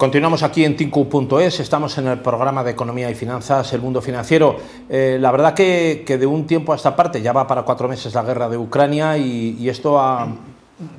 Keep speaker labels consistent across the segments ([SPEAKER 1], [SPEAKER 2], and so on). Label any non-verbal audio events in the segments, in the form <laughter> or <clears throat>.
[SPEAKER 1] Continuamos aquí en Tinku.es, estamos en el programa de Economía y Finanzas, el mundo financiero. Eh, la verdad que, de un tiempo a esta parte, ya va para cuatro meses la guerra de Ucrania y esto ha,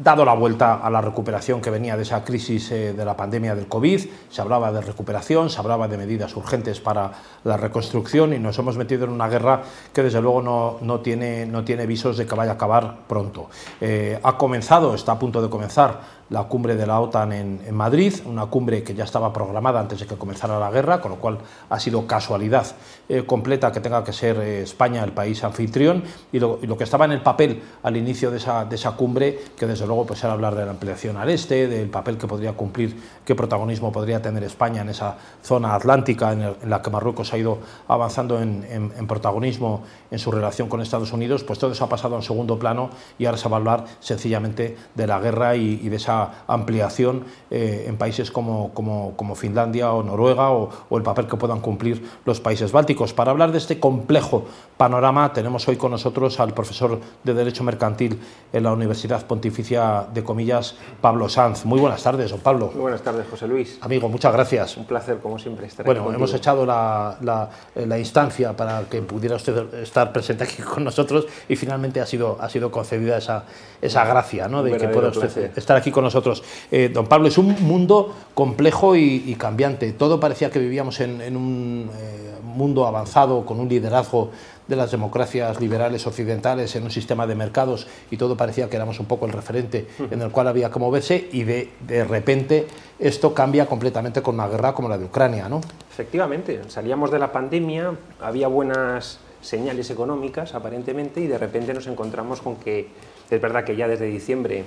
[SPEAKER 1] dado la vuelta a la recuperación que venía de esa crisis eh, de la pandemia del COVID, se hablaba de recuperación, se hablaba de medidas urgentes para la reconstrucción y nos hemos metido en una guerra que desde luego no, no, tiene, no tiene visos de que vaya a acabar pronto. Eh, ha comenzado, está a punto de comenzar la cumbre de la OTAN en, Madrid, una cumbre que ya estaba programada antes de que comenzara la guerra, con lo cual ha sido casualidad eh, completa que tenga que ser eh, España el país anfitrión, y lo, que estaba en el papel al inicio de esa, de esa cumbre, que desde luego pues era hablar de la ampliación al este, del papel que podría cumplir, qué protagonismo podría tener España en esa zona atlántica en, la que Marruecos ha ido avanzando en, protagonismo en su relación con Estados Unidos, pues todo eso ha pasado en segundo plano y ahora se va a hablar sencillamente de la guerra y de esa ampliación eh, en países como, como, Finlandia o Noruega o, el papel que puedan cumplir los países bálticos. Para hablar de este complejo panorama tenemos hoy con nosotros al profesor de Derecho Mercantil en la Universidad Pontificia de Comillas, Pablo Sanz. Muy buenas tardes, don Pablo.
[SPEAKER 2] Muy buenas tardes, José Luis.
[SPEAKER 1] Amigo, muchas gracias.
[SPEAKER 2] Un placer, como siempre, estar
[SPEAKER 1] bueno, aquí Bueno, hemos echado la, la, instancia para que pudiera usted estar presente aquí con nosotros y finalmente ha sido, ha sido concedida esa, esa gracia ¿no? de que pueda usted estar aquí con nosotros eh, don Pablo, es un mundo complejo y, cambiante. Todo parecía que vivíamos en, un eh, mundo avanzado, con un liderazgo de las democracias liberales occidentales en un sistema de mercados y todo parecía que éramos un poco el referente en el cual había que moverse y de, de repente esto cambia completamente con una guerra como la de Ucrania, ¿no?
[SPEAKER 2] Efectivamente, salíamos de la pandemia, había buenas señales económicas aparentemente y de repente nos encontramos con que es verdad que ya desde diciembre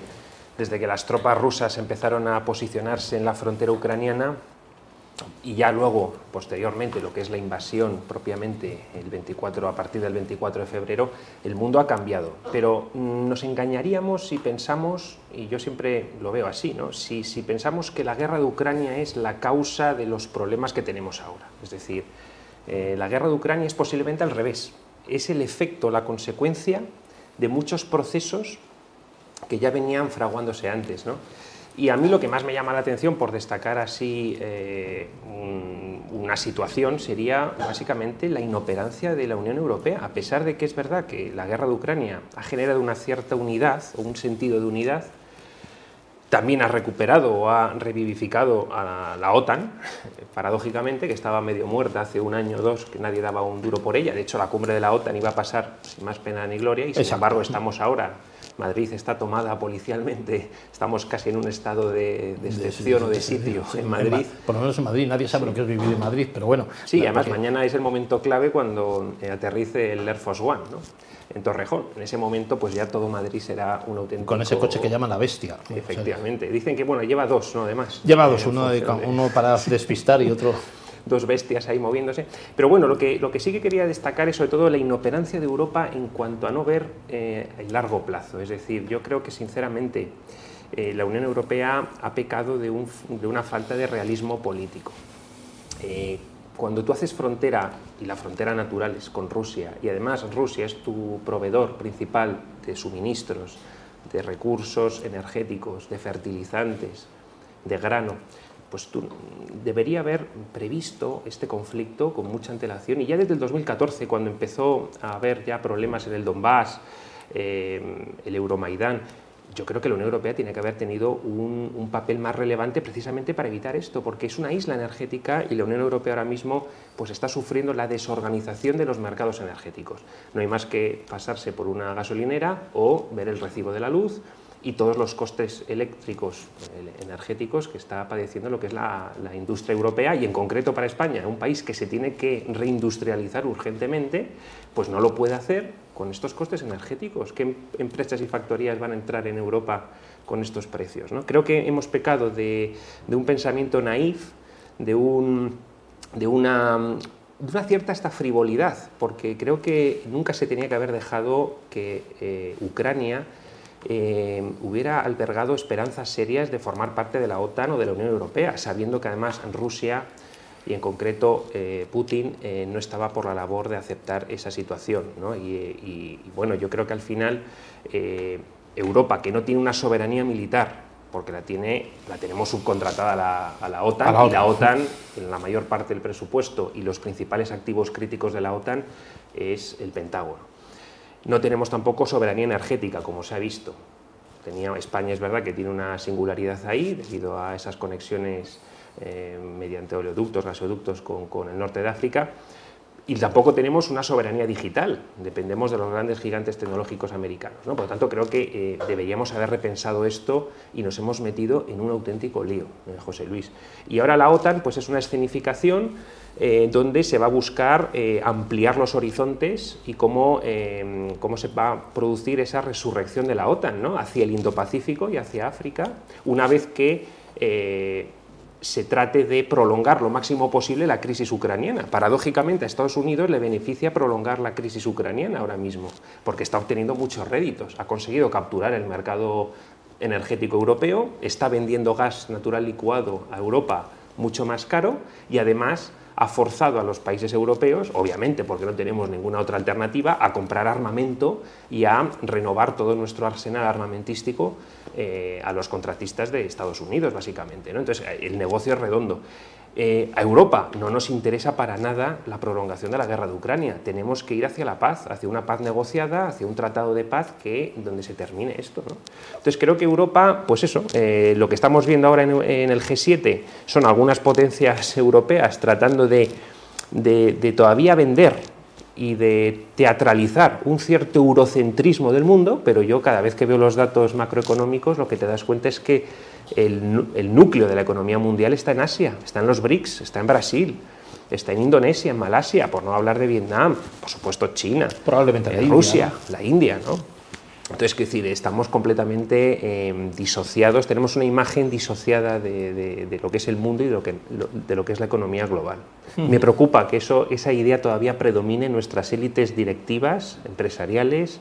[SPEAKER 2] desde que las tropas rusas empezaron a posicionarse en la frontera ucraniana y ya luego, posteriormente, lo que es la invasión propiamente el 24, a partir del 24 de febrero, el mundo ha cambiado. Pero nos engañaríamos si pensamos, y yo siempre lo veo así, ¿no? si, si pensamos que la guerra de Ucrania es la causa de los problemas que tenemos ahora. Es decir, eh, la guerra de Ucrania es posiblemente al revés. Es el efecto, la consecuencia de muchos procesos que ya venían fraguándose antes. ¿no? Y a mí lo que más me llama la atención, por destacar así eh, una situación, sería básicamente la inoperancia de la Unión Europea, a pesar de que es verdad que la guerra de Ucrania ha generado una cierta unidad o un sentido de unidad, también ha recuperado o ha revivificado a la OTAN, paradójicamente, que estaba medio muerta hace un año o dos, que nadie daba un duro por ella. De hecho, la cumbre de la OTAN iba a pasar sin más pena ni gloria y, sin embargo, estamos ahora Madrid está tomada policialmente, estamos casi en un estado de, excepción o de sitio en Madrid.
[SPEAKER 1] Por lo menos en Madrid, nadie sabe lo que es vivir en Madrid, pero bueno.
[SPEAKER 2] Sí, además mañana es el momento clave cuando eh, aterrice el Air Force One, ¿no? en Torrejón. En ese momento, pues ya todo Madrid será un auténtico...
[SPEAKER 1] Con ese coche que llaman la bestia.
[SPEAKER 2] Efectivamente. Dicen que, bueno, lleva dos, ¿no? Además.
[SPEAKER 1] Lleva dos, uno, uno para <laughs> despistar y otro
[SPEAKER 2] dos bestias ahí moviéndose. Pero bueno, lo que, lo que sí que quería destacar es sobre todo la inoperancia de Europa en cuanto a no ver eh, el largo plazo. Es decir, yo creo que sinceramente eh, la Unión Europea ha pecado de, una falta de realismo político. Eh, cuando tú haces frontera, y la frontera natural es con Rusia, y además Rusia es tu proveedor principal de suministros, de recursos energéticos, de fertilizantes, de grano, pues tú, debería haber previsto este conflicto con mucha antelación y ya desde el 2014, cuando empezó a haber ya problemas en el Donbass, eh, el Euromaidán, yo creo que la Unión Europea tiene que haber tenido un, papel más relevante precisamente para evitar esto, porque es una isla energética y la Unión Europea ahora mismo pues, está sufriendo la desorganización de los mercados energéticos. No hay más que pasarse por una gasolinera o ver el recibo de la luz y todos los costes eléctricos, energéticos que está padeciendo lo que es la, industria europea y en concreto para España, un país que se tiene que reindustrializar urgentemente, pues no lo puede hacer con estos costes energéticos. ¿Qué empresas y factorías van a entrar en Europa con estos precios? ¿no? Creo que hemos pecado de, un pensamiento naif, de, un, de una de una cierta esta frivolidad, porque creo que nunca se tenía que haber dejado que eh, Ucrania eh, hubiera albergado esperanzas serias de formar parte de la OTAN o de la Unión Europea, sabiendo que además Rusia y en concreto eh, Putin eh, no estaba por la labor de aceptar esa situación. Y, bueno, yo creo que al final Europa, que no tiene una soberanía militar, porque la, tiene, la tenemos subcontratada a la, a la OTAN y la OTAN, en la mayor parte del presupuesto y los principales activos críticos de la OTAN es el Pentágono. No tenemos tampoco soberanía energética, como se ha visto. Tenía, España es verdad que tiene una singularidad ahí debido a esas conexiones eh, mediante oleoductos, gasoductos con, con el norte de África, y tampoco tenemos una soberanía digital, dependemos de los grandes gigantes tecnológicos americanos. ¿no? Por lo tanto, creo que eh, deberíamos haber repensado esto y nos hemos metido en un auténtico lío, eh, José Luis. Y ahora la OTAN pues, es una escenificación eh, donde se va a buscar ampliar los horizontes y cómo, cómo, se va a producir esa resurrección de la OTAN ¿no? hacia el Indo-Pacífico y hacia África, una vez que se trate de prolongar lo máximo posible la crisis ucraniana. Paradójicamente a Estados Unidos le beneficia prolongar la crisis ucraniana ahora mismo, porque está obteniendo muchos réditos, ha conseguido capturar el mercado energético europeo, está vendiendo gas natural licuado a Europa mucho más caro y además ha forzado a los países europeos, obviamente porque no tenemos ninguna otra alternativa, a comprar armamento y a renovar todo nuestro arsenal armamentístico eh, a los contratistas de Estados Unidos, básicamente. ¿no? Entonces, el negocio es redondo. Eh, a Europa no nos interesa para nada la prolongación de la guerra de Ucrania. Tenemos que ir hacia la paz, hacia una paz negociada, hacia un tratado de paz que donde se termine esto. Entonces creo que Europa, pues eso, eh, lo que estamos viendo ahora en, el G7 son algunas potencias europeas tratando de, de todavía vender y de teatralizar un cierto eurocentrismo del mundo, pero yo cada vez que veo los datos macroeconómicos lo que te das cuenta es que el, núcleo de la economía mundial está en Asia, está en los BRICS, está en Brasil, está en Indonesia, en Malasia, por no hablar de Vietnam, por supuesto China,
[SPEAKER 1] probablemente
[SPEAKER 2] la Rusia, la India, ¿no? Entonces, quiero decir, estamos completamente em, disociados, tenemos una imagen disociada de, lo que es el mundo y de lo que, de lo que es la economía global. Me preocupa que eso, esa idea todavía predomine en nuestras élites directivas, empresariales,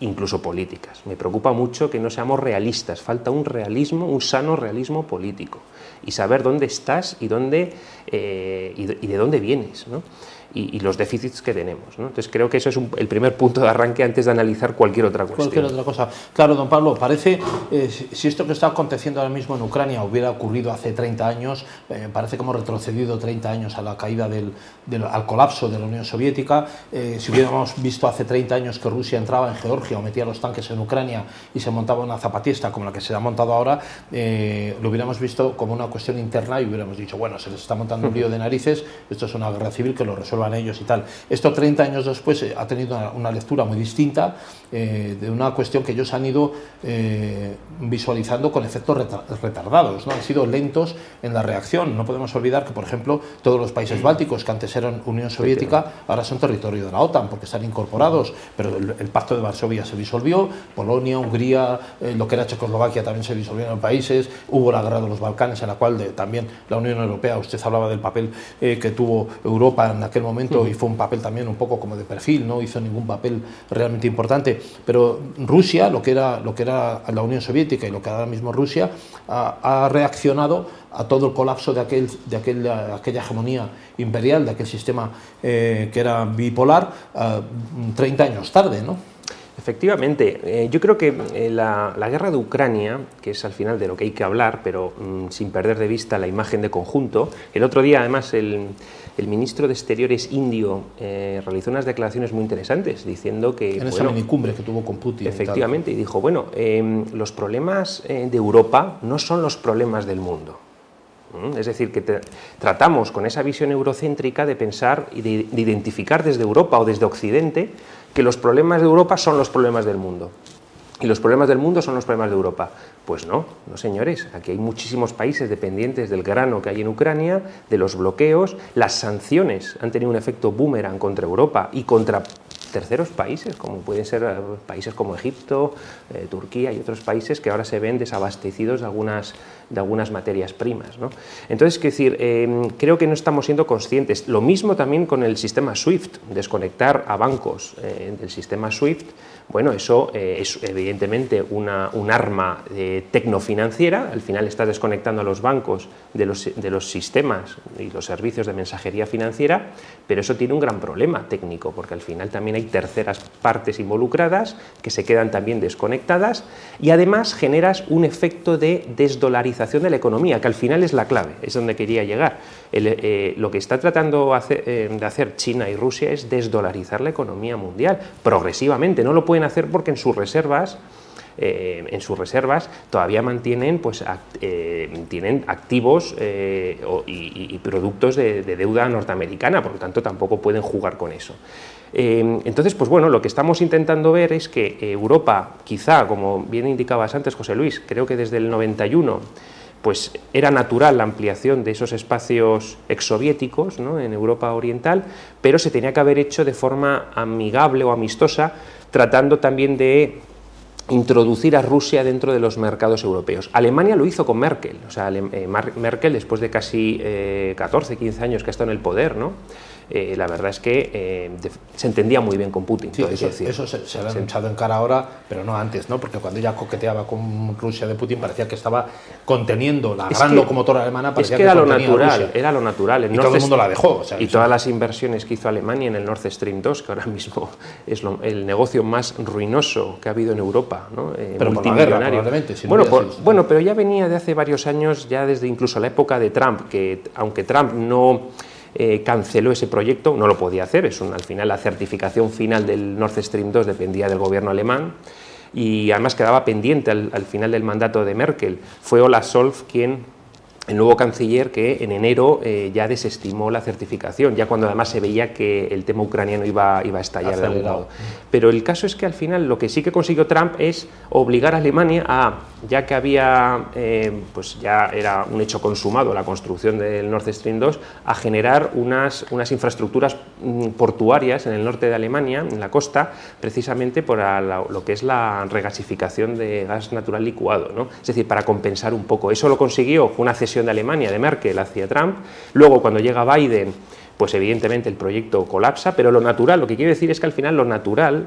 [SPEAKER 2] incluso políticas. Me preocupa mucho que no seamos realistas, falta un realismo, un sano realismo político y saber dónde estás y, dónde, eh, y, de, dónde vienes. ¿no? Y, los déficits que tenemos. Entonces creo que eso es el primer punto de arranque antes de analizar cualquier otra cuestión.
[SPEAKER 1] Cualquier otra cosa. Claro, don Pablo, parece, eh, si esto que está aconteciendo ahora mismo en Ucrania hubiera ocurrido hace 30 años, eh, parece hemos retrocedido 30 años a la caída del, al colapso de la Unión Soviética. Eh, si hubiéramos visto hace 30 años que Rusia entraba en Georgia o metía los tanques en Ucrania y se montaba una zapatista como la que se ha montado ahora, lo hubiéramos visto como una cuestión interna y hubiéramos dicho, bueno, se les está montando un lío de narices, esto es una guerra civil que lo resuelve ellos y tal. Esto 30 años después eh, ha tenido una, lectura muy distinta eh, de una cuestión que ellos han ido eh, visualizando con efectos retardados, ¿no? han sido lentos en la reacción. No podemos olvidar que, por ejemplo, todos los países bálticos que antes eran Unión Soviética ahora son territorio de la OTAN porque están incorporados, pero el, Pacto de Varsovia se disolvió, Polonia, Hungría, lo que era Checoslovaquia también se disolvieron países, hubo la guerra de los Balcanes en la cual también la Unión Europea, usted hablaba del papel que tuvo Europa en aquel momento, momento y fue un papel también un poco como de perfil, no hizo ningún papel realmente importante. Pero Rusia, lo que era, lo que era la Unión Soviética y lo que ahora mismo Rusia, ha, reaccionado a todo el colapso de, aquel, de aquel, aquella hegemonía imperial, de aquel sistema eh, que era bipolar, 30 eh, años tarde, ¿no?
[SPEAKER 2] Efectivamente, eh, yo creo que eh, la, guerra de Ucrania, que es al final de lo que hay que hablar, pero mm, sin perder de vista la imagen de conjunto, el otro día además el, ministro de Exteriores indio eh, realizó unas declaraciones muy interesantes diciendo que...
[SPEAKER 1] En esa minicumbre que tuvo con Putin.
[SPEAKER 2] Efectivamente, y, dijo, bueno, em, los problemas de Europa no son los problemas del mundo. Es decir, que tratamos con esa visión eurocéntrica de pensar y de identificar desde Europa o desde Occidente que los problemas de Europa son los problemas del mundo. Y los problemas del mundo son los problemas de Europa. Pues no, no señores. Aquí hay muchísimos países dependientes del grano que hay en Ucrania, de los bloqueos. Las sanciones han tenido un efecto boomerang contra Europa y contra terceros países, como pueden ser eh, países como Egipto, eh, Turquía y otros países que ahora se ven desabastecidos de algunas, de algunas materias primas. ¿no? Entonces, es decir, em, creo que no estamos siendo conscientes. Lo mismo también con el sistema SWIFT, desconectar a bancos eh, del sistema SWIFT bueno, eso eh, es evidentemente una, un arma tecnofinanciera, al final está desconectando a los bancos de los, de los, sistemas y los servicios de mensajería financiera, pero eso tiene un gran problema técnico, porque al final también hay terceras partes involucradas que se quedan también desconectadas y además generas un efecto de desdolarización de la economía, que al final es la clave, es donde quería llegar. Eh, lo que está tratando eh, de hacer China y Rusia es desdolarizar la economía mundial progresivamente. No lo pueden hacer porque en sus reservas eh, en sus reservas todavía mantienen pues, eh, tienen activos eh, y, productos de, deuda norteamericana, por lo tanto tampoco pueden jugar con eso. entonces, pues bueno, lo que estamos intentando ver es que Europa, quizá, como bien indicabas antes, José Luis, creo que desde el 91 pues era natural la ampliación de esos espacios exsoviéticos en Europa Oriental, pero se tenía que haber hecho de forma amigable o amistosa, tratando también de introducir a Rusia dentro de los mercados europeos. Alemania lo hizo con Merkel, o sea, eh, Merkel después de casi 14, eh, 15 años que ha estado en el poder, ¿no? Eh, la verdad es que eh, se entendía muy bien con Putin.
[SPEAKER 1] eso, eso se, lo han echado en cara ahora, pero no antes, ¿no? porque cuando ella coqueteaba con Rusia de Putin parecía que estaba conteniendo la gran locomotora alemana.
[SPEAKER 2] Parecía es que, era lo natural, era lo natural.
[SPEAKER 1] y todo el mundo la dejó.
[SPEAKER 2] y todas las inversiones que hizo Alemania en el Nord Stream 2, que ahora mismo es el negocio más ruinoso que ha habido en Europa, ¿no?
[SPEAKER 1] Eh, pero multimillonario.
[SPEAKER 2] bueno, bueno, pero ya venía de hace varios años, ya desde incluso la época de Trump, que aunque Trump no eh, canceló ese proyecto, no lo podía hacer, es al final la certificación final del Nord Stream 2 dependía del gobierno alemán y además quedaba pendiente al, al final del mandato de Merkel. Fue Olaf Scholz quien el nuevo canciller que en enero eh, ya desestimó la certificación, ya cuando además se veía que el tema ucraniano iba, iba a estallar de algún modo. Pero el caso es que al final lo que sí que consiguió Trump es obligar a Alemania a, ya que había, eh, pues ya era un hecho consumado la construcción del Nord Stream 2, a generar unas, unas infraestructuras mm, portuarias en el norte de Alemania, en la costa, precisamente por lo que es la regasificación de gas natural licuado, ¿no? es decir, para compensar un poco. Eso lo consiguió, una cesión de Alemania, de Merkel hacia Trump. Luego, cuando llega Biden, pues evidentemente el proyecto colapsa, pero lo natural, lo que quiero decir es que al final lo natural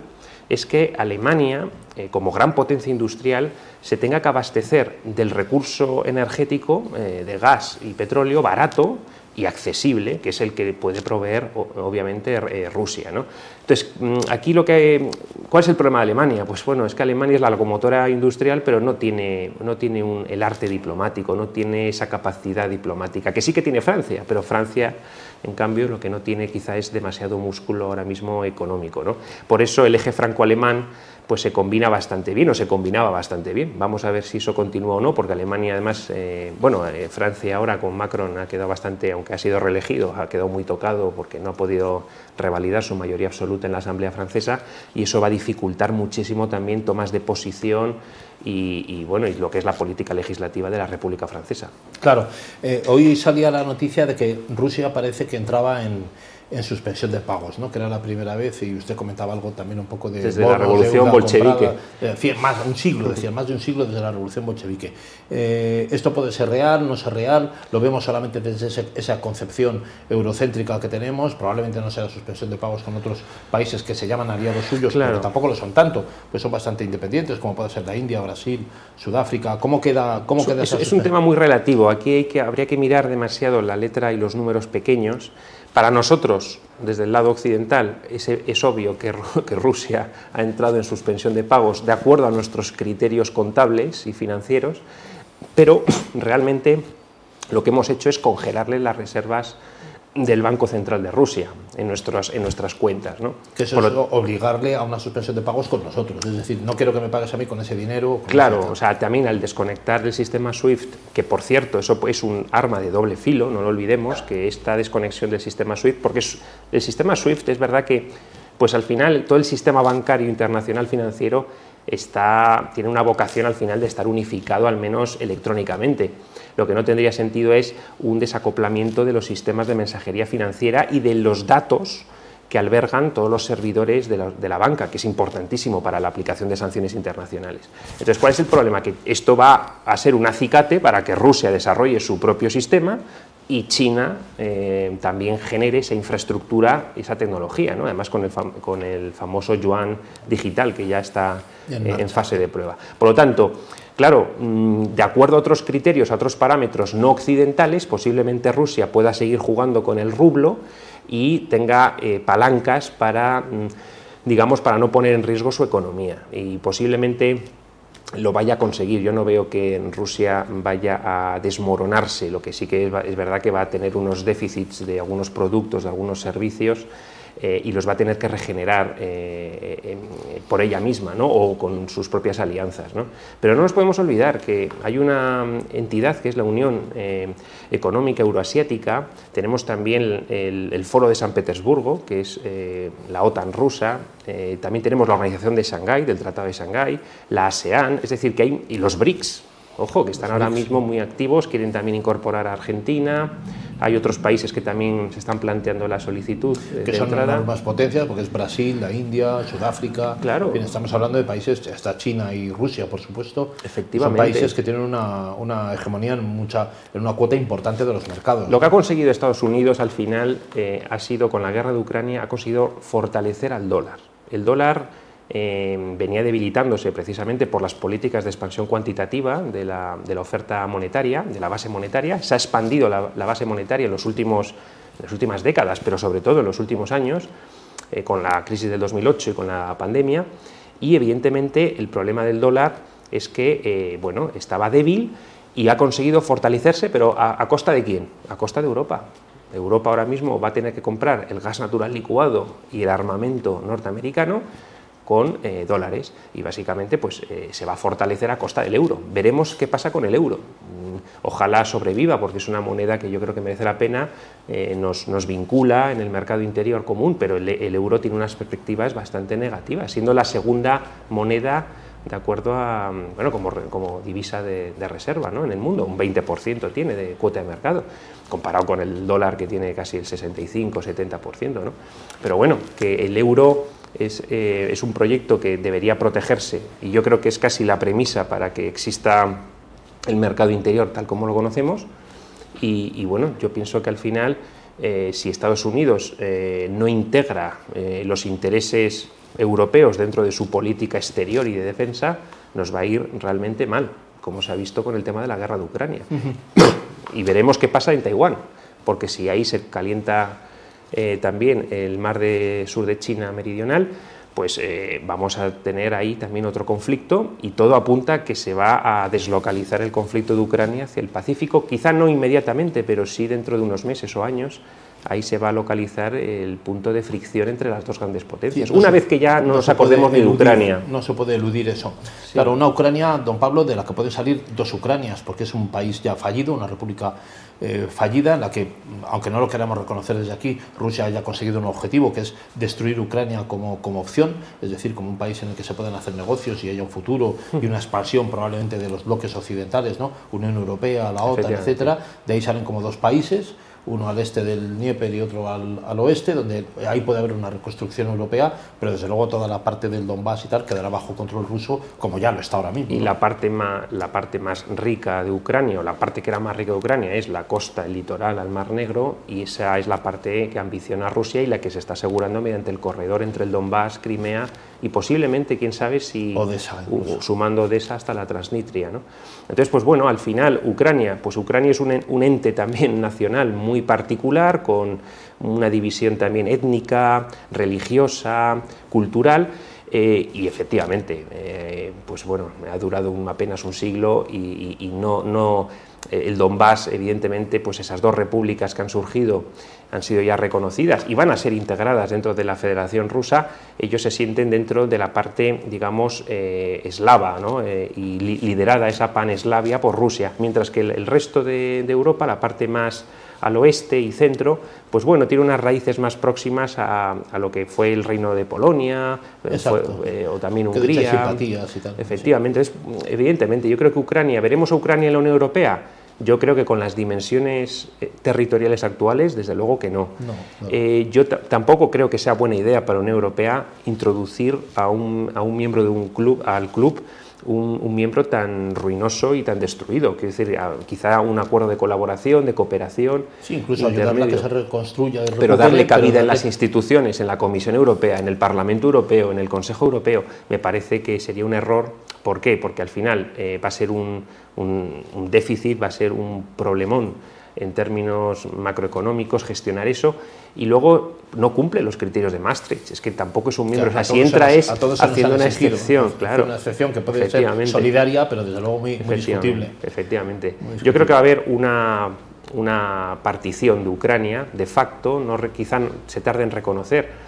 [SPEAKER 2] es que Alemania, eh, como gran potencia industrial, se tenga que abastecer del recurso energético eh, de gas y petróleo barato y accesible, que es el que puede proveer, obviamente, eh, Rusia. ¿no? Entonces, mm, aquí lo que... ¿Cuál es el problema de Alemania? Pues bueno, es que Alemania es la locomotora industrial, pero no tiene, no tiene el arte diplomático, no tiene esa capacidad diplomática, que sí que tiene Francia, pero Francia, en cambio, lo que no tiene quizá es demasiado músculo ahora mismo económico. ¿no? Por eso el eje franco-alemán pues se combina bastante bien o se combinaba bastante bien. Vamos a ver si eso continúa o no, porque Alemania además, eh, bueno, eh, Francia ahora con Macron ha quedado bastante, aunque ha sido reelegido, ha quedado muy tocado porque no ha podido revalidar su mayoría absoluta en la Asamblea Francesa y eso va a dificultar muchísimo también tomas de posición y, bueno, y lo que es la política legislativa de la República Francesa.
[SPEAKER 1] Claro, eh, hoy salía la noticia de que Rusia parece que entraba en en suspensión de pagos, ¿no? que era la primera vez, y usted comentaba algo también un poco de...
[SPEAKER 2] Desde la revolución bolchevique.
[SPEAKER 1] Eh, más un siglo, decía, más de un siglo desde la revolución bolchevique. Eh, ¿Esto puede ser real, no ser real? ¿Lo vemos solamente desde esa concepción eurocéntrica que tenemos? Probablemente no sea la suspensión de pagos con otros países que se llaman aliados suyos, pero tampoco lo son tanto, pues son bastante independientes, como puede ser la India, Brasil, Sudáfrica. ¿Cómo queda, cómo queda
[SPEAKER 2] es, es un tema muy relativo. Aquí hay que, habría que mirar demasiado la letra y los números pequeños para nosotros, desde el lado occidental, es, obvio <laughs> que, Rusia ha entrado en suspensión de pagos de acuerdo a nuestros criterios contables y financieros, pero <clears throat> realmente lo que hemos hecho es congelarle las reservas del Banco Central de Rusia en, nuestras en nuestras cuentas. ¿no?
[SPEAKER 1] Que eso es obligarle a una suspensión de pagos con nosotros. Es decir, no quiero que me pagues a mí con ese dinero.
[SPEAKER 2] claro, o sea, también al desconectar del sistema SWIFT, que por cierto, eso es un arma de doble filo, no lo olvidemos, que esta desconexión del sistema SWIFT, porque el sistema SWIFT es verdad que, pues al final, todo el sistema bancario internacional financiero está, tiene una vocación al final de estar unificado, al menos electrónicamente. Lo que no tendría sentido es un desacoplamiento de los sistemas de mensajería financiera y de los datos que albergan todos los servidores de la, banca, que es importantísimo para la aplicación de sanciones internacionales. Entonces, ¿cuál es el problema? Que esto va a ser un acicate para que Rusia desarrolle su propio sistema y China eh, también genere esa infraestructura, esa tecnología, ¿no? además con el, con el famoso yuan digital que ya está en eh, fase de prueba. Por lo tanto, Claro, mm, de acuerdo a otros criterios, a otros parámetros no occidentales, posiblemente Rusia pueda seguir jugando con el rublo y tenga eh, palancas para mm, digamos, para no poner en riesgo su economía. Y posiblemente lo vaya a conseguir. Yo no veo que en Rusia vaya a desmoronarse, lo que sí que es, es verdad que va a tener unos déficits de algunos productos, de algunos servicios, eh, y los va a tener que regenerar eh, por ella misma ¿no? o con sus propias alianzas. ¿no? Pero no nos podemos olvidar que hay una entidad que es la Unión eh, Económica Euroasiática, tenemos también el, Foro de San Petersburgo, que es la OTAN rusa, también tenemos la Organización de Shanghái, del Tratado de Shanghái, la ASEAN, es decir, que hay, y los BRICS, Ojo, que están ahora mismo muy activos, quieren también incorporar a Argentina. Hay otros países que también se están planteando la solicitud
[SPEAKER 1] de que son más potencias, porque es Brasil, la India, Sudáfrica.
[SPEAKER 2] Claro.
[SPEAKER 1] Bien, estamos hablando de países, hasta China y Rusia, por supuesto.
[SPEAKER 2] Efectivamente.
[SPEAKER 1] Son países que tienen una, una hegemonía en, mucha, en una cuota importante de los mercados.
[SPEAKER 2] Lo que ha conseguido Estados Unidos al final ha sido, con la guerra de Ucrania, ha conseguido fortalecer al dólar. El dólar eh, venía debilitándose precisamente por las políticas de expansión cuantitativa de la, oferta monetaria, de la base monetaria. Se ha expandido la, base monetaria en, los últimos, en las últimas décadas, pero sobre todo en los últimos años, eh, con la crisis del 2008 y con la pandemia. Y evidentemente el problema del dólar es que eh, bueno, estaba débil y ha conseguido fortalecerse, pero ¿a costa de quién? A costa de Europa. Europa ahora mismo va a tener que comprar el gas natural licuado y el armamento norteamericano con eh, dólares y básicamente pues, eh, se va a fortalecer a costa del euro. Veremos qué pasa con el euro. Mm, ojalá sobreviva porque es una moneda que yo creo que merece la pena, eh, nos, nos, vincula en el mercado interior común, pero el, euro tiene unas perspectivas bastante negativas, siendo la segunda moneda de acuerdo a, bueno, como, como divisa de, de reserva ¿no? en el mundo, un 20% tiene de cuota de mercado, comparado con el dólar que tiene casi el 65-70%. ¿no? Pero bueno, que el euro eh, es, un proyecto que debería protegerse y yo creo que es casi la premisa para que exista el mercado interior tal como lo conocemos. Y, bueno, yo pienso que al final, eh, si Estados Unidos eh, no integra los intereses europeos dentro de su política exterior y de defensa, nos va a ir realmente mal, como se ha visto con el tema de la guerra de Ucrania. Y veremos qué pasa en Taiwán, porque si ahí se calienta eh, también el mar de sur de China meridional, pues eh, vamos a tener ahí también otro conflicto y todo apunta a que se va a deslocalizar el conflicto de Ucrania hacia el Pacífico, quizá no inmediatamente, pero sí dentro de unos meses o años, ahí se va a localizar el punto de fricción entre las dos grandes potencias. una vez que ya no, nos acordemos de Ucrania.
[SPEAKER 1] No se puede eludir eso. Claro, una Ucrania, don Pablo, de la que pueden salir dos Ucranias, porque es un país ya fallido, una república eh, fallida, en la que, aunque no lo queramos reconocer desde aquí, Rusia haya conseguido un objetivo, que es destruir Ucrania como, como opción, es decir, como un país en el que se pueden hacer negocios y haya un futuro y una expansión probablemente de los bloques occidentales, ¿no? Unión Europea, la OTAN, etcétera. De ahí salen como dos países uno al este del Dnieper y otro al, al, oeste, donde ahí puede haber una reconstrucción europea, pero desde luego toda la parte del Donbass y tal quedará bajo control ruso, como ya lo está ahora mismo.
[SPEAKER 2] Y la, parte más, la parte más rica de Ucrania, o la parte que era más rica de Ucrania, es la costa, el litoral al Mar Negro, y esa es la parte que ambiciona Rusia y la que se está asegurando mediante el corredor entre el Donbass, Crimea y posiblemente, quién sabe si
[SPEAKER 1] Odessa,
[SPEAKER 2] sumando Odessa hasta la Transnistria. ¿no? Entonces, pues bueno, al final Ucrania, pues Ucrania es un, un ente también <laughs> nacional muy particular, con una división también étnica, religiosa, cultural. Eh, y efectivamente, eh, pues bueno, ha durado apenas un siglo y, no, no, eh, el Donbass, evidentemente, pues esas dos repúblicas que han surgido han sido ya reconocidas y van a ser integradas dentro de la Federación Rusa, ellos se sienten dentro de la parte, digamos, eslava ¿no? Y liderada esa paneslavia por Rusia, mientras que el, resto de, Europa, la parte más al oeste y centro, pues bueno, tiene unas raíces más próximas a, lo que fue el reino de Polonia o también Hungría. Efectivamente, es, evidentemente, yo creo que Ucrania, veremos a Ucrania en la Unión Europea yo creo que con las dimensiones eh, territoriales actuales, desde luego que no. Eh, yo tampoco creo que sea buena idea para la Unión Europea introducir a un, a un miembro de un club, al club, un, miembro tan ruinoso y tan destruido. Quiero decir, quizá un acuerdo de colaboración, de cooperación.
[SPEAKER 1] Sí, incluso ayudarle a que se reconstruya.
[SPEAKER 2] Pero darle cabida en las instituciones, en la Comisión Europea, en el Parlamento Europeo, en el Consejo Europeo, me parece que sería un error. ¿Por qué? Porque al final eh, va a ser un, un, déficit, va a ser un problemón en términos macroeconómicos, gestionar eso, y luego no cumple los criterios de Maastricht. Es que tampoco es un miembro. o sea, si entra es haciendo una excepción, claro.
[SPEAKER 1] Una excepción que puede ser solidaria, pero desde luego muy, muy discutible.
[SPEAKER 2] Efectivamente. Yo creo que va a haber una, una partición de Ucrania, de facto, no, quizá se tarde en reconocer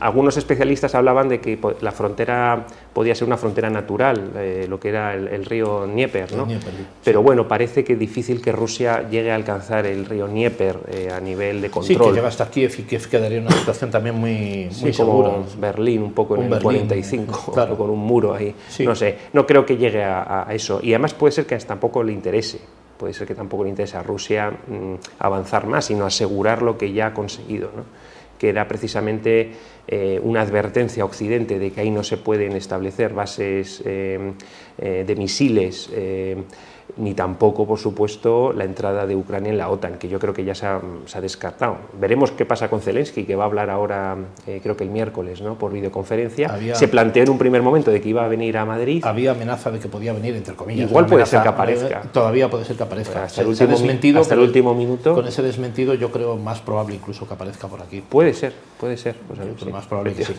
[SPEAKER 2] algunos especialistas hablaban de que la frontera podía ser una frontera natural, eh, lo que era el, río Dnieper, ¿no? Pero bueno, parece que es difícil que Rusia llegue a alcanzar el río Dnieper eh, a nivel de control.
[SPEAKER 1] Sí, que llega hasta Kiev y Kiev quedaría en una situación también muy, muy
[SPEAKER 2] como Berlín, un poco en el 45, <laughs> claro. con un muro ahí. No sé, no creo que llegue a, eso. Y además puede ser que tampoco le interese puede ser que tampoco le interese a Rusia mm, avanzar más, sino asegurar lo que ya ha conseguido. ¿no? Que era precisamente eh, una advertencia a Occidente de que ahí no se pueden establecer bases eh, eh, de misiles ni tampoco, por supuesto, la entrada de Ucrania en la OTAN, que yo creo que ya se ha, descartado. Veremos qué pasa con Zelensky, que va a hablar ahora, eh, creo que el miércoles, ¿no? por videoconferencia. se planteó en un primer momento de que iba a venir a Madrid.
[SPEAKER 1] Había amenaza de que podía venir, entre comillas.
[SPEAKER 2] Igual puede ser que aparezca.
[SPEAKER 1] Todavía puede ser que aparezca.
[SPEAKER 2] Hasta, el último, desmentido, hasta el último minuto.
[SPEAKER 1] Con ese desmentido yo creo más probable incluso que aparezca por aquí.
[SPEAKER 2] Puede ser, puede ser.
[SPEAKER 1] Pues más probable que sí.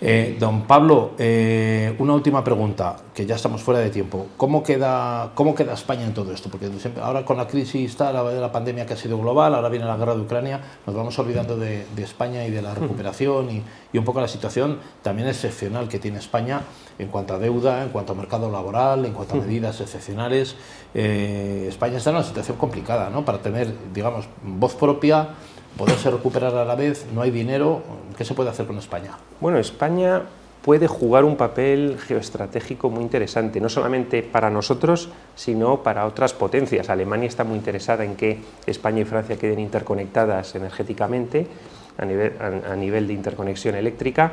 [SPEAKER 1] Eh, don Pablo, eh, una última pregunta, que ya estamos fuera de tiempo. ¿Cómo queda, cómo queda España en todo esto? Porque ahora con la crisis está la, la, pandemia que ha sido global, ahora viene la guerra de Ucrania, nos vamos olvidando de, España y de la recuperación y, y, un poco la situación también excepcional que tiene España en cuanto a deuda, en cuanto a mercado laboral, en cuanto a medidas excepcionales. Eh, España está en una situación complicada, ¿no? Para tener, digamos, voz propia, poderse recuperar a la vez, no hay dinero. ¿Qué se puede hacer con España?
[SPEAKER 2] Bueno, España puede jugar un papel geoestratégico muy interesante, no solamente para nosotros, sino para otras potencias. Alemania está muy interesada en que España y Francia queden interconectadas energéticamente a nivel, a, nivel de interconexión eléctrica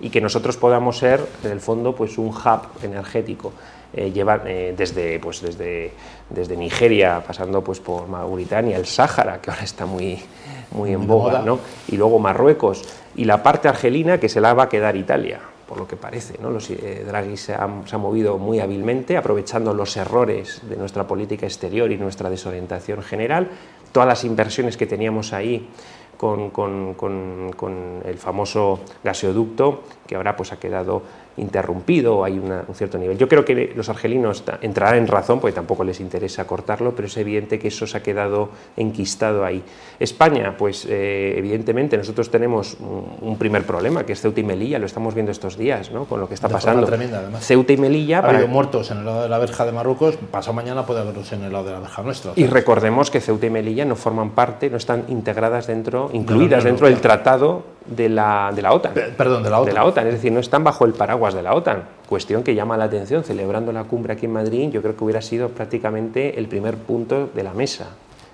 [SPEAKER 2] y que nosotros podamos ser, en el fondo, pues un hub energético. Eh, llevar eh, desde, pues desde, desde Nigeria, pasando pues por Mauritania, el Sáhara, que ahora está muy, muy en boga, ¿no? y luego Marruecos, y la parte argelina que se la va a quedar Italia por lo que parece. ¿no? Eh, Draghi se ha, movido muy hábilmente, aprovechando los errores de nuestra política exterior y nuestra desorientación general. Todas las inversiones que teníamos ahí con, con el famoso gaseoducto, que ahora pues, ha quedado interrumpido, hay un cierto nivel. Yo creo que los argelinos entrarán en razón, porque tampoco les interesa cortarlo, pero es evidente que eso se ha quedado enquistado ahí. España, pues eh, evidentemente nosotros tenemos un, primer problema, que es Ceuta y Melilla, lo estamos viendo estos días, ¿no? con lo que está pasando.
[SPEAKER 1] Tremenda, además.
[SPEAKER 2] Ceuta y Melilla...
[SPEAKER 1] Ha habido muertos en el lado de la verja de Marruecos, pasado mañana puede haberlos en el lado de la verja nuestra.
[SPEAKER 2] Y recordemos que Ceuta y Melilla no forman parte, no están integradas dentro, incluidas dentro del tratado de la, de la OTAN.
[SPEAKER 1] Perdón, de la OTAN.
[SPEAKER 2] De la OTAN, es decir, no están bajo el paraguas de la OTAN. Cuestión que llama la atención, celebrando la cumbre aquí en Madrid, yo creo que hubiera sido prácticamente el primer punto de la mesa.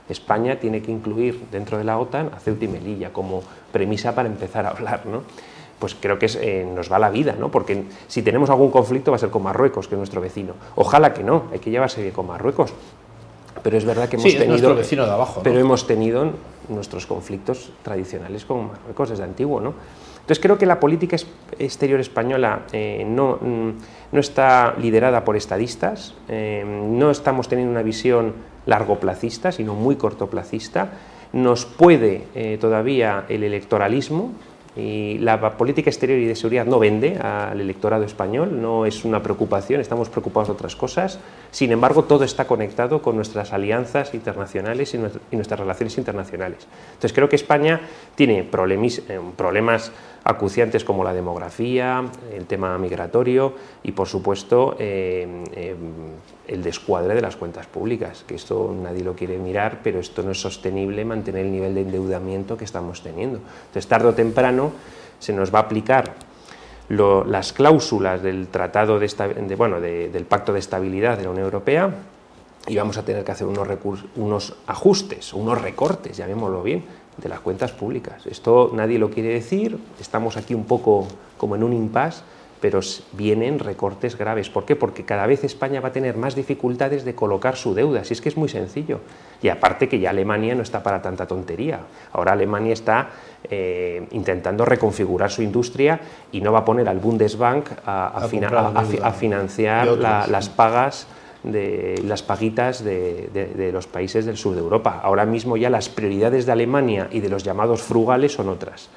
[SPEAKER 2] España tiene que incluir dentro de la OTAN a Ceuta y Melilla como premisa para empezar a hablar, ¿no? Pues creo que eh, nos va la vida, ¿no? Porque si tenemos algún conflicto va a ser con Marruecos, que es nuestro vecino. Ojalá que no, hay que llevarse bien con Marruecos, pero es verdad que hemos tenido.
[SPEAKER 1] vecino de abajo.
[SPEAKER 2] Pero hemos tenido nuestros conflictos tradicionales con Marruecos desde antiguo, ¿no? Entonces creo que la política exterior española eh, no, mm, no, está liderada por estadistas, eh, no estamos teniendo una visión largoplacista, sino muy cortoplacista. Nos puede eh, todavía el electoralismo, y la política exterior y de seguridad no vende al electorado español, no es una preocupación, estamos preocupados de otras cosas. Sin embargo, todo está conectado con nuestras alianzas internacionales y nuestras relaciones internacionales. Entonces, creo que España tiene eh, problemas acuciantes como la demografía, el tema migratorio y, por supuesto, eh, eh, el descuadre de las cuentas públicas, que esto nadie lo quiere mirar, pero esto no es sostenible mantener el nivel de endeudamiento que estamos teniendo. Entonces, tarde o temprano se nos va a aplicar las cláusulas del tratado de, bueno, del pacto de estabilidad de la Unión Europea y vamos a tener que hacer unos, unos ajustes, unos recortes, llamémoslo bien, de las cuentas públicas. Esto nadie lo quiere decir, estamos aquí un poco como en un impasse, pero vienen recortes graves. ¿Por qué? Porque cada vez España va a tener más dificultades de colocar su deuda, si es que es muy sencillo. Y aparte que ya Alemania no está para tanta tontería. Ahora Alemania está eh, intentando reconfigurar su industria y no va a poner al Bundesbank a, financiar las pagas de las paguitas de, los países del sur de Europa. Ahora mismo ya las prioridades de Alemania y de los llamados frugales son otras.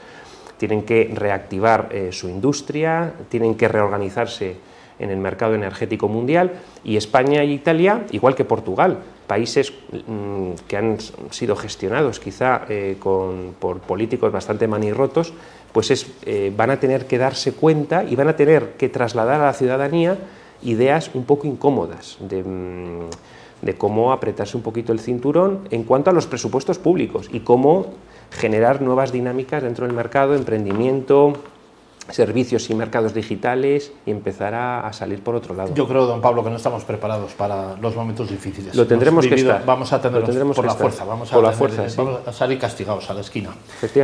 [SPEAKER 2] Tienen que reactivar eh, su industria, tienen que reorganizarse en el mercado energético mundial y España e Italia, igual que Portugal, países mm, que han sido gestionados quizá eh, por políticos bastante manirrotos, pues eh, van a tener que darse cuenta y van a tener que trasladar a la ciudadanía ideas un poco incómodas de, mm, de cómo apretarse un poquito el cinturón en cuanto a los presupuestos públicos y cómo generar nuevas dinámicas dentro del mercado, emprendimiento, servicios y mercados digitales y empezar a, salir por otro lado.
[SPEAKER 1] Yo creo, don Pablo, que no estamos preparados para los momentos difíciles.
[SPEAKER 2] Lo tendremos que estar.
[SPEAKER 1] Vamos a tenerlos por la fuerza. Vamos, a,
[SPEAKER 2] la fuerza,
[SPEAKER 1] vamos a salir castigados a la esquina.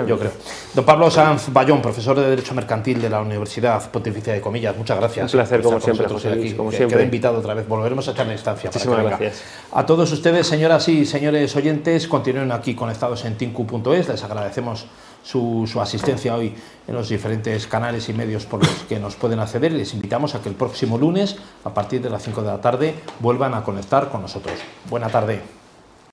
[SPEAKER 1] Yo creo. Don Pablo Sanz Bayón, profesor de Derecho Mercantil de la Universidad Pontificia de Comillas, muchas gracias.
[SPEAKER 2] Un placer, como siempre, José Luis, como siempre.
[SPEAKER 1] Queda invitado otra vez. Volveremos a echarle instancia.
[SPEAKER 2] Muchísimas gracias.
[SPEAKER 1] A todos ustedes, señoras y señores oyentes, continúen aquí conectados en tinku.es. Les agradecemos su, asistencia hoy en los diferentes canales y medios por los que nos pueden acceder les invitamos a que el próximo lunes, a partir de las 5 de la tarde, vuelvan a conectar con nosotros. Buena tarde.